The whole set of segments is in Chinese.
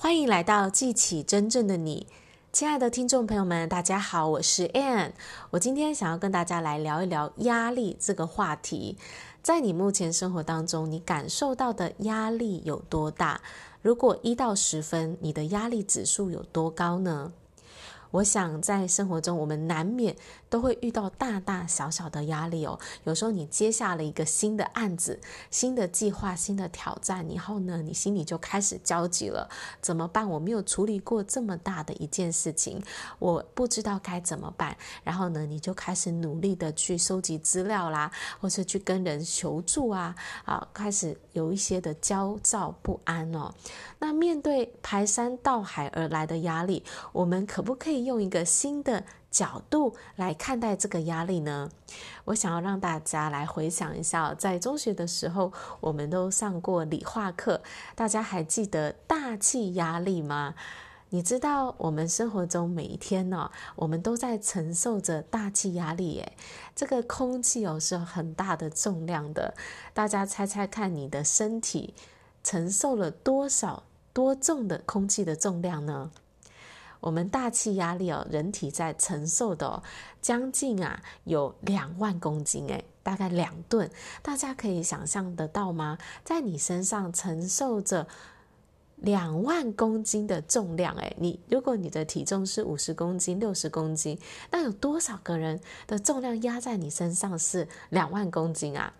欢迎来到记起真正的你，亲爱的听众朋友们，大家好，我是 Ann。我今天想要跟大家来聊一聊压力这个话题。在你目前生活当中，你感受到的压力有多大？如果一到十分，你的压力指数有多高呢？我想在生活中，我们难免都会遇到大大小小的压力哦。有时候你接下了一个新的案子、新的计划、新的挑战，以后呢，你心里就开始焦急了。怎么办？我没有处理过这么大的一件事情，我不知道该怎么办。然后呢，你就开始努力的去收集资料啦，或是去跟人求助啊，啊，开始有一些的焦躁不安哦。那面对排山倒海而来的压力，我们可不可以用一个新的角度来看待这个压力呢？我想要让大家来回想一下，在中学的时候，我们都上过理化课，大家还记得大气压力吗？你知道我们生活中每一天呢，我们都在承受着大气压力耶。这个空气哦是很大的重量的，大家猜猜看，你的身体承受了多少多重的空气的重量呢？我们大气压力哦，人体在承受的哦，将近啊有两万公斤诶，大概两吨。大家可以想象得到吗？在你身上承受着两万公斤的重量诶，你如果你的体重是五十公斤、六十公斤，那有多少个人的重量压在你身上是两万公斤啊？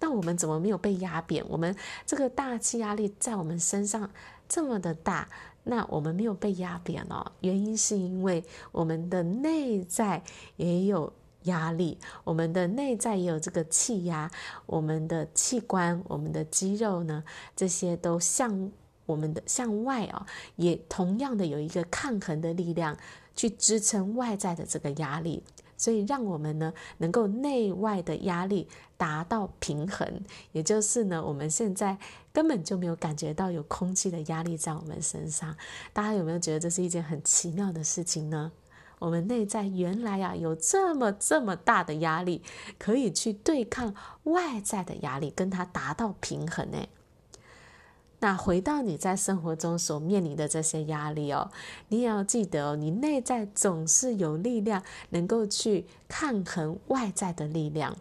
那我们怎么没有被压扁？我们这个大气压力在我们身上这么的大。那我们没有被压扁哦，原因是因为我们的内在也有压力，我们的内在也有这个气压，我们的器官、我们的肌肉呢，这些都向我们的向外哦，也同样的有一个抗衡的力量去支撑外在的这个压力。所以，让我们呢能够内外的压力达到平衡，也就是呢，我们现在根本就没有感觉到有空气的压力在我们身上。大家有没有觉得这是一件很奇妙的事情呢？我们内在原来啊有这么这么大的压力，可以去对抗外在的压力，跟它达到平衡呢。那回到你在生活中所面临的这些压力哦，你也要记得哦，你内在总是有力量能够去抗衡外在的力量，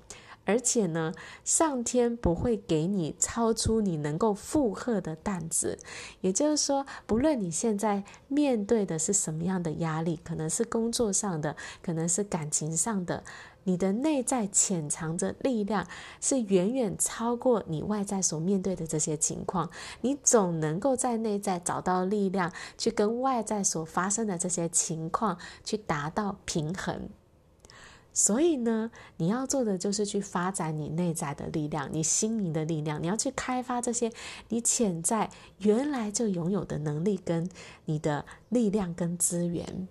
而且呢，上天不会给你超出你能够负荷的担子。也就是说，不论你现在面对的是什么样的压力，可能是工作上的，可能是感情上的。你的内在潜藏着力量，是远远超过你外在所面对的这些情况。你总能够在内在找到力量，去跟外在所发生的这些情况去达到平衡。所以呢，你要做的就是去发展你内在的力量，你心灵的力量。你要去开发这些你潜在原来就拥有的能力，跟你的力量跟资源。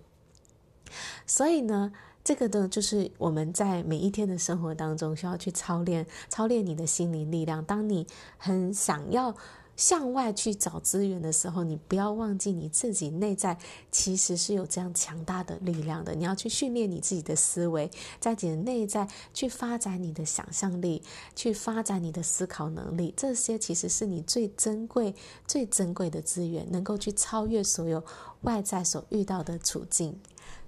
所以呢，这个呢，就是我们在每一天的生活当中需要去操练、操练你的心灵力量。当你很想要向外去找资源的时候，你不要忘记你自己内在其实是有这样强大的力量的。你要去训练你自己的思维，在你的内在去发展你的想象力，去发展你的思考能力。这些其实是你最珍贵、最珍贵的资源，能够去超越所有外在所遇到的处境。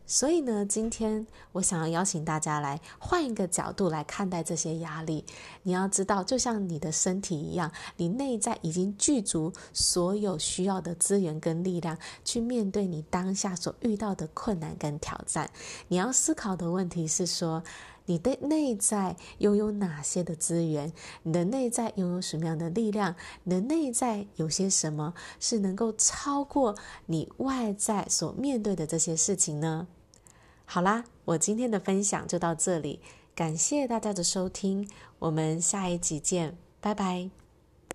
所以呢，今天我想要邀请大家来换一个角度来看待这些压力。你要知道，就像你的身体一样，你内在已经具足所有需要的资源跟力量，去面对你当下所遇到的困难跟挑战。你要思考的问题是说，你的内在拥有哪些的资源？你的内在拥有什么样的力量？你的内在有些什么是能够超过你外在所面对的这些事情呢？好啦，我今天的分享就到这里，感谢大家的收听，我们下一集见，拜拜。